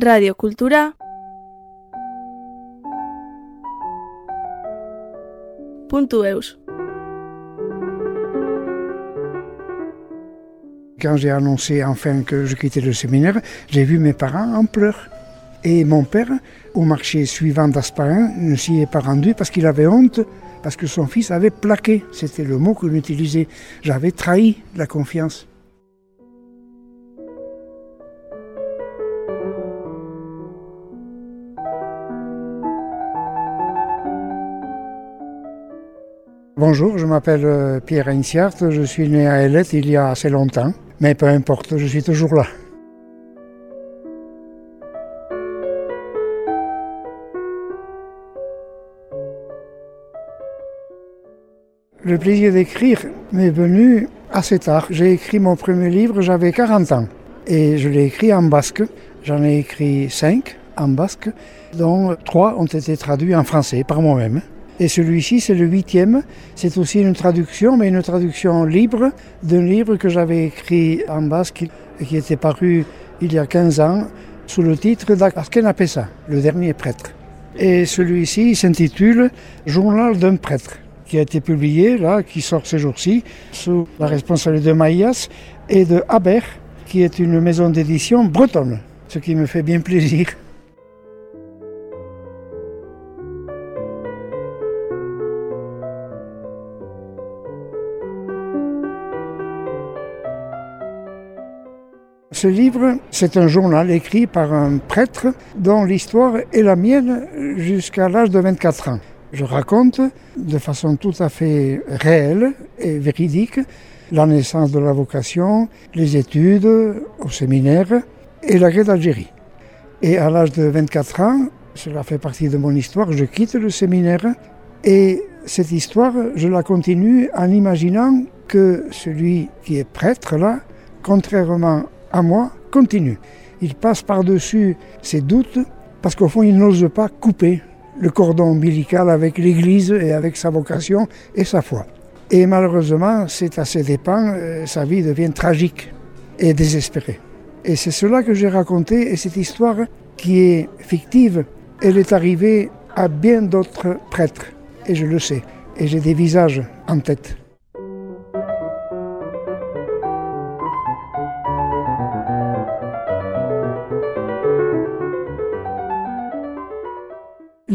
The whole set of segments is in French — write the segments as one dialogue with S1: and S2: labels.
S1: Radio Cultura.
S2: Quand j'ai annoncé enfin que je quittais le séminaire, j'ai vu mes parents en pleurs. Et mon père, au marché suivant d'Asparin, ne s'y est pas rendu parce qu'il avait honte, parce que son fils avait plaqué. C'était le mot qu'on utilisait. J'avais trahi la confiance. Bonjour, je m'appelle euh, Pierre Einsiart, je suis né à Elette il y a assez longtemps, mais peu importe, je suis toujours là. Le plaisir d'écrire m'est venu assez tard. J'ai écrit mon premier livre, j'avais 40 ans, et je l'ai écrit en basque. J'en ai écrit 5 en basque, dont 3 ont été traduits en français par moi-même. Et celui-ci, c'est le huitième. C'est aussi une traduction, mais une traduction libre d'un livre que j'avais écrit en basque et qui était paru il y a 15 ans sous le titre d'Askenapesa, le dernier prêtre. Et celui-ci s'intitule Journal d'un prêtre, qui a été publié, là, qui sort ces jours-ci, sous la responsabilité de Maïas et de Aber, qui est une maison d'édition bretonne, ce qui me fait bien plaisir. Ce livre, c'est un journal écrit par un prêtre dont l'histoire est la mienne jusqu'à l'âge de 24 ans. Je raconte de façon tout à fait réelle et véridique la naissance de la vocation, les études au séminaire et la guerre d'Algérie. Et à l'âge de 24 ans, cela fait partie de mon histoire, je quitte le séminaire et cette histoire, je la continue en imaginant que celui qui est prêtre là, contrairement à moi, continue. Il passe par-dessus ses doutes parce qu'au fond, il n'ose pas couper le cordon ombilical avec l'Église et avec sa vocation et sa foi. Et malheureusement, c'est à ses dépens, euh, sa vie devient tragique et désespérée. Et c'est cela que j'ai raconté, et cette histoire qui est fictive, elle est arrivée à bien d'autres prêtres, et je le sais, et j'ai des visages en tête.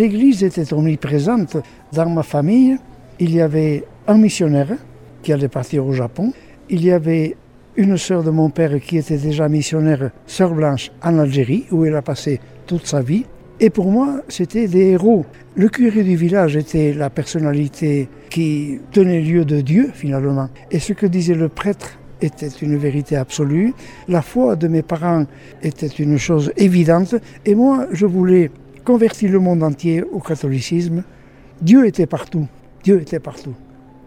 S2: L'Église était omniprésente dans ma famille. Il y avait un missionnaire qui allait partir au Japon. Il y avait une sœur de mon père qui était déjà missionnaire, sœur Blanche, en Algérie, où elle a passé toute sa vie. Et pour moi, c'était des héros. Le curé du village était la personnalité qui tenait lieu de Dieu, finalement. Et ce que disait le prêtre était une vérité absolue. La foi de mes parents était une chose évidente. Et moi, je voulais converti le monde entier au catholicisme. Dieu était partout. Dieu était partout.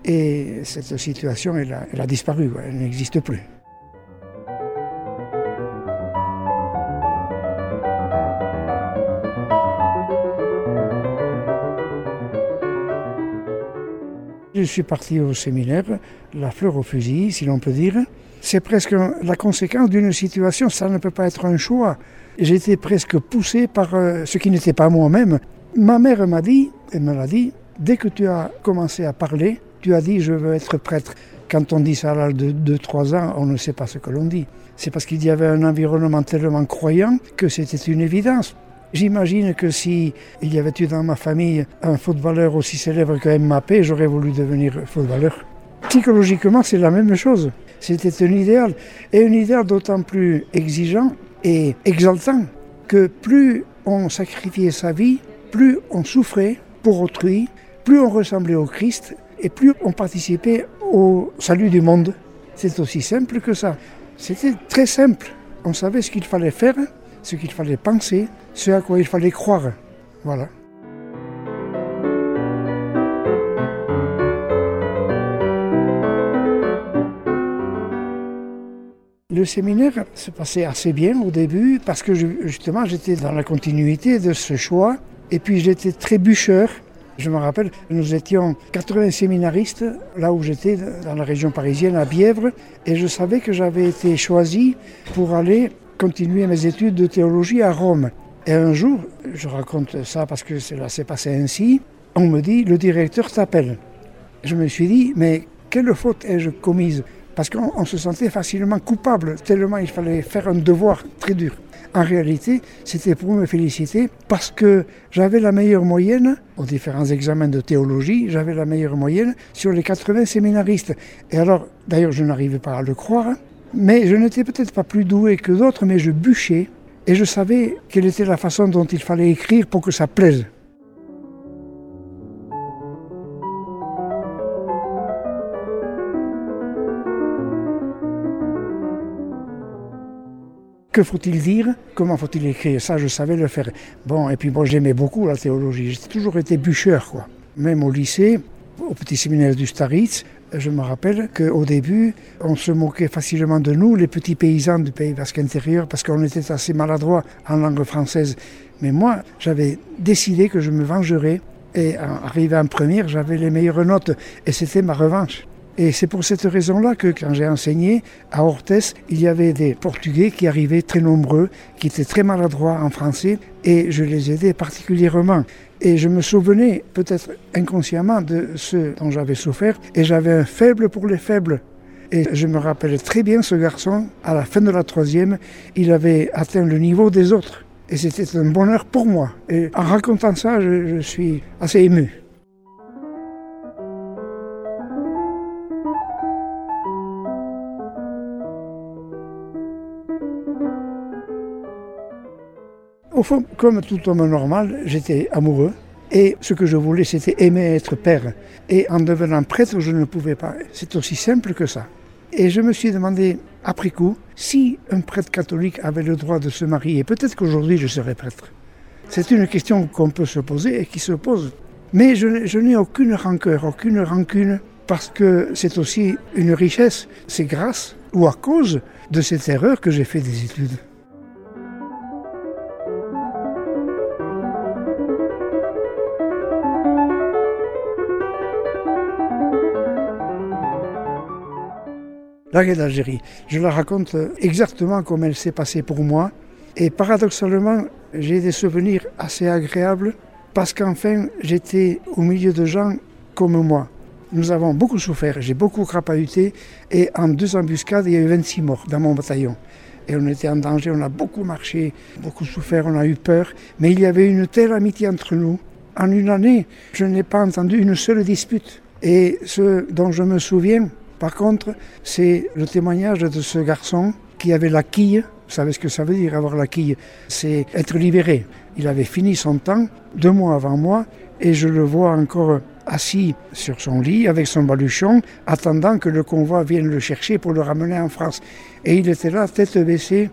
S2: Et cette situation, elle a, elle a disparu, elle n'existe plus. Je suis parti au séminaire, la fleur au fusil, si l'on peut dire. C'est presque la conséquence d'une situation, ça ne peut pas être un choix. J'étais presque poussé par euh, ce qui n'était pas moi-même. Ma mère m'a dit, elle me l'a dit, dès que tu as commencé à parler, tu as dit je veux être prêtre. Quand on dit ça à l'âge de 2-3 ans, on ne sait pas ce que l'on dit. C'est parce qu'il y avait un environnement tellement croyant que c'était une évidence. J'imagine que si il y avait eu dans ma famille un footballeur aussi célèbre que Mbappé, j'aurais voulu devenir footballeur. Psychologiquement, c'est la même chose. C'était un idéal, et un idéal d'autant plus exigeant et exaltant que plus on sacrifiait sa vie, plus on souffrait pour autrui, plus on ressemblait au Christ et plus on participait au salut du monde. C'est aussi simple que ça. C'était très simple. On savait ce qu'il fallait faire, ce qu'il fallait penser, ce à quoi il fallait croire. Voilà. Le séminaire se passait assez bien au début parce que justement j'étais dans la continuité de ce choix et puis j'étais très bûcheur. Je me rappelle, nous étions 80 séminaristes là où j'étais, dans la région parisienne, à Bièvre, et je savais que j'avais été choisi pour aller continué mes études de théologie à Rome. Et un jour, je raconte ça parce que cela s'est passé ainsi, on me dit, le directeur t'appelle. Je me suis dit, mais quelle faute ai-je commise Parce qu'on se sentait facilement coupable, tellement il fallait faire un devoir très dur. En réalité, c'était pour me féliciter parce que j'avais la meilleure moyenne aux différents examens de théologie, j'avais la meilleure moyenne sur les 80 séminaristes. Et alors, d'ailleurs, je n'arrivais pas à le croire, mais je n'étais peut-être pas plus doué que d'autres, mais je bûchais et je savais quelle était la façon dont il fallait écrire pour que ça plaise. Que faut-il dire? Comment faut-il écrire? Ça, je savais le faire. Bon, et puis moi, j'aimais beaucoup la théologie. J'ai toujours été bûcheur, quoi. Même au lycée, au petit séminaire du Staritz, je me rappelle qu'au début, on se moquait facilement de nous, les petits paysans du Pays basque intérieur, parce qu'on était assez maladroits en langue française. Mais moi, j'avais décidé que je me vengerais. Et arrivé en première, j'avais les meilleures notes. Et c'était ma revanche. Et c'est pour cette raison-là que quand j'ai enseigné à Orthez, il y avait des Portugais qui arrivaient très nombreux, qui étaient très maladroits en français, et je les aidais particulièrement. Et je me souvenais peut-être inconsciemment de ce dont j'avais souffert, et j'avais un faible pour les faibles. Et je me rappelle très bien ce garçon, à la fin de la troisième, il avait atteint le niveau des autres. Et c'était un bonheur pour moi. Et en racontant ça, je, je suis assez ému. Au fond, comme tout homme normal, j'étais amoureux. Et ce que je voulais, c'était aimer être père. Et en devenant prêtre, je ne pouvais pas. C'est aussi simple que ça. Et je me suis demandé, après coup, si un prêtre catholique avait le droit de se marier, peut-être qu'aujourd'hui je serais prêtre. C'est une question qu'on peut se poser et qui se pose. Mais je, n'ai aucune rancœur, aucune rancune, parce que c'est aussi une richesse. C'est grâce ou à cause de cette erreur que j'ai fait des études. La guerre d'Algérie. Je la raconte exactement comme elle s'est passée pour moi. Et paradoxalement, j'ai des souvenirs assez agréables parce qu'enfin, j'étais au milieu de gens comme moi. Nous avons beaucoup souffert, j'ai beaucoup crapahuté et en deux embuscades, il y a eu 26 morts dans mon bataillon. Et on était en danger, on a beaucoup marché, beaucoup souffert, on a eu peur, mais il y avait une telle amitié entre nous. En une année, je n'ai pas entendu une seule dispute. Et ce dont je me souviens, par contre, c'est le témoignage de ce garçon qui avait la quille. Vous savez ce que ça veut dire avoir la quille? C'est être libéré. Il avait fini son temps deux mois avant moi et je le vois encore assis sur son lit avec son baluchon, attendant que le convoi vienne le chercher pour le ramener en France. Et il était là, tête baissée.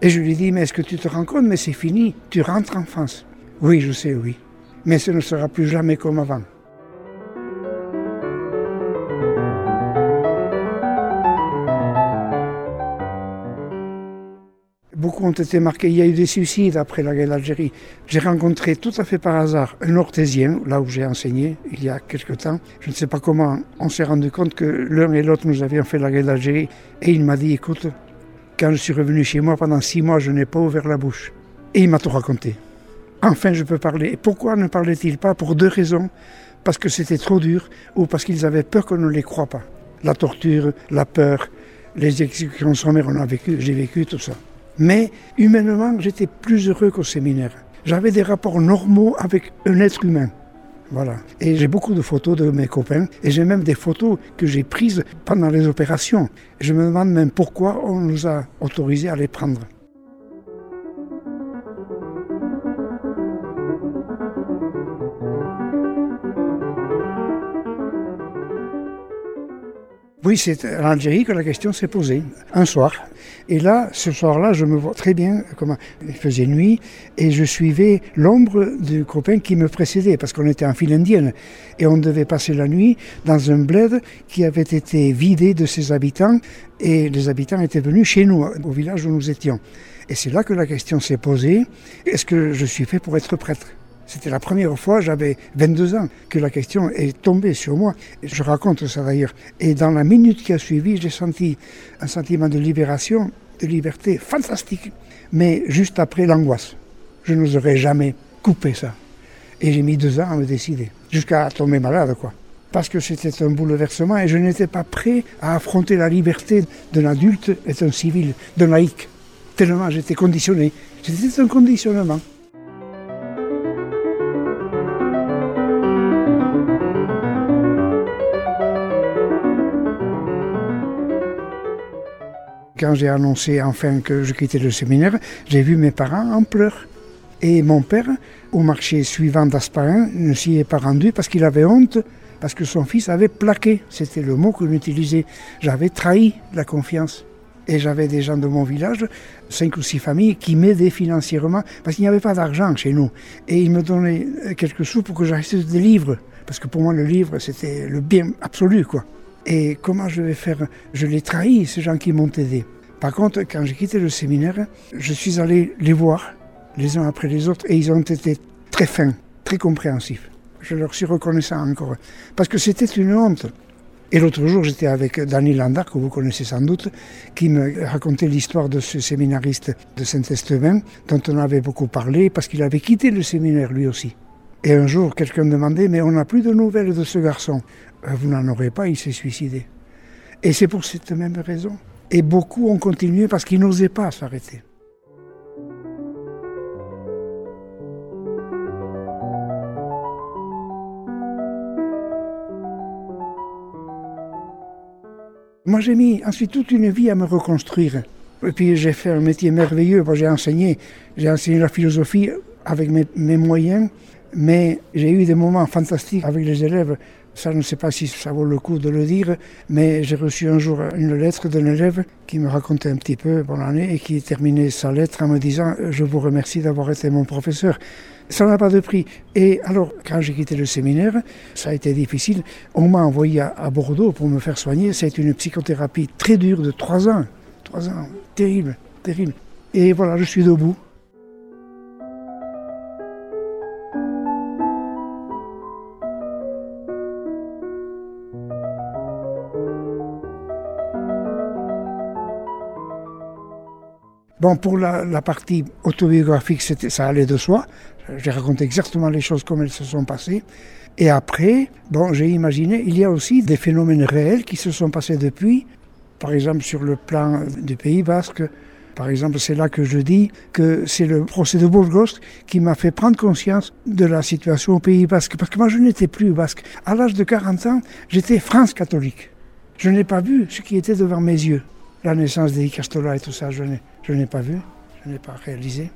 S2: Et je lui dis, mais est-ce que tu te rends compte, mais c'est fini, tu rentres en France. Oui, je sais, oui. Mais ce ne sera plus jamais comme avant. Beaucoup ont été marqués. Il y a eu des suicides après la guerre d'Algérie. J'ai rencontré tout à fait par hasard un orthésien, là où j'ai enseigné, il y a quelque temps. Je ne sais pas comment on s'est rendu compte que l'un et l'autre nous avions fait la guerre d'Algérie. Et il m'a dit, écoute, quand je suis revenu chez moi, pendant six mois, je n'ai pas ouvert la bouche. Et il m'a tout raconté. Enfin, je peux parler. Et pourquoi ne parlait-il pas Pour deux raisons. Parce que c'était trop dur ou parce qu'ils avaient peur qu'on ne les croit pas. La torture, la peur, les exécutions sommaires, on a vécu, j'ai vécu tout ça. Mais humainement, j'étais plus heureux qu'au séminaire. J'avais des rapports normaux avec un être humain. Voilà. Et j'ai beaucoup de photos de mes copains et j'ai même des photos que j'ai prises pendant les opérations. Je me demande même pourquoi on nous a autorisés à les prendre. Oui, c'est en Algérie que la question s'est posée, un soir. Et là, ce soir-là, je me vois très bien comment il faisait nuit et je suivais l'ombre du copain qui me précédait parce qu'on était en file indienne et on devait passer la nuit dans un bled qui avait été vidé de ses habitants et les habitants étaient venus chez nous, au village où nous étions. Et c'est là que la question s'est posée, est-ce que je suis fait pour être prêtre? C'était la première fois, j'avais 22 ans, que la question est tombée sur moi. Je raconte ça d'ailleurs. Et dans la minute qui a suivi, j'ai senti un sentiment de libération, de liberté fantastique. mais juste après l'angoisse. Je n'oserais jamais couper ça. Et j'ai mis deux ans à me décider, jusqu'à tomber malade, quoi. Parce que c'était un bouleversement et je n'étais pas prêt à affronter la liberté d'un adulte et d'un civil, d'un laïc. Tellement j'étais conditionné. C'était un conditionnement. Quand j'ai annoncé enfin que je quittais le séminaire, j'ai vu mes parents en pleurs. Et mon père, au marché suivant d'Asparin, ne s'y est pas rendu parce qu'il avait honte, parce que son fils avait plaqué. C'était le mot qu'on utilisait. J'avais trahi la confiance. Et j'avais des gens de mon village, cinq ou six familles, qui m'aidaient financièrement, parce qu'il n'y avait pas d'argent chez nous. Et ils me donnaient quelques sous pour que j'achète des livres. Parce que pour moi, le livre, c'était le bien absolu, quoi. Et comment je vais faire? Je les trahis, ces gens qui m'ont aidé. Par contre, quand j'ai quitté le séminaire, je suis allé les voir, les uns après les autres, et ils ont été très fins, très compréhensifs. Je leur suis reconnaissant encore. Parce que c'était une honte. Et l'autre jour, j'étais avec Daniel Landar, que vous connaissez sans doute, qui me racontait l'histoire de ce séminariste de Saint-Estevin, dont on avait beaucoup parlé, parce qu'il avait quitté le séminaire lui aussi. Et un jour, quelqu'un demandait, mais on n'a plus de nouvelles de ce garçon. Euh, vous n'en aurez pas, il s'est suicidé. Et c'est pour cette même raison. Et beaucoup ont continué parce qu'ils n'osaient pas s'arrêter. Moi, j'ai mis ensuite toute une vie à me reconstruire. Et puis, j'ai fait un métier merveilleux. J'ai enseigné, j'ai enseigné la philosophie avec mes, mes moyens. Mais j'ai eu des moments fantastiques avec les élèves. Ça, je ne sais pas si ça vaut le coup de le dire, mais j'ai reçu un jour une lettre d'un élève qui me racontait un petit peu bon année et qui terminait sa lettre en me disant Je vous remercie d'avoir été mon professeur. Ça n'a pas de prix. Et alors, quand j'ai quitté le séminaire, ça a été difficile. On m'a envoyé à, Bordeaux pour me faire soigner. C'est une psychothérapie très dure de trois ans. Trois ans, terrible, terrible. Et voilà, je suis debout. Bon, pour la, partie autobiographique, ça allait de soi. J'ai raconté exactement les choses comme elles se sont passées. Et après, bon, j'ai imaginé, il y a aussi des phénomènes réels qui se sont passés depuis. Par exemple, sur le plan du Pays Basque, par exemple, c'est là que je dis que c'est le procès de Burgos qui m'a fait prendre conscience de la situation au Pays Basque. Parce que moi, je n'étais plus basque. À l'âge de 40 ans, j'étais France catholique. Je n'ai pas vu ce qui était devant mes yeux. La naissance des Castola et tout ça, je n'ai. Je n'ai pas vu, je n'ai pas réalisé.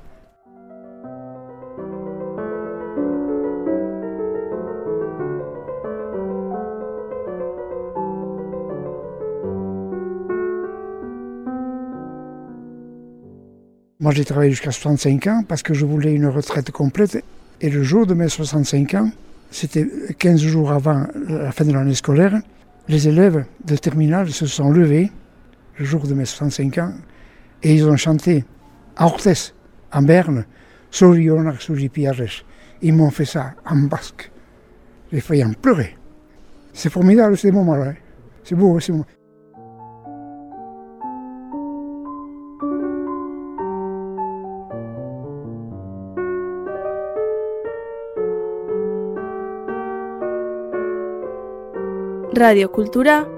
S2: Moi, j'ai travaillé jusqu'à 65 ans parce que je voulais une retraite complète. Et le jour de mes 65 ans, c'était 15 jours avant la fin de l'année scolaire, les élèves de terminale se sont levés, le jour de mes 65 ans, et ils ont chanté à Orthez, en Berne, Sorionak Sujipiares. Ils m'ont fait ça en basque. J'ai failli en pleurer. C'est formidable ces moments-là. Hein. C'est beau, c'est beau.
S1: Radio Cultura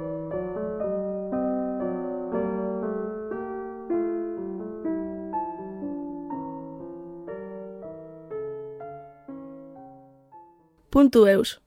S1: puntu eus.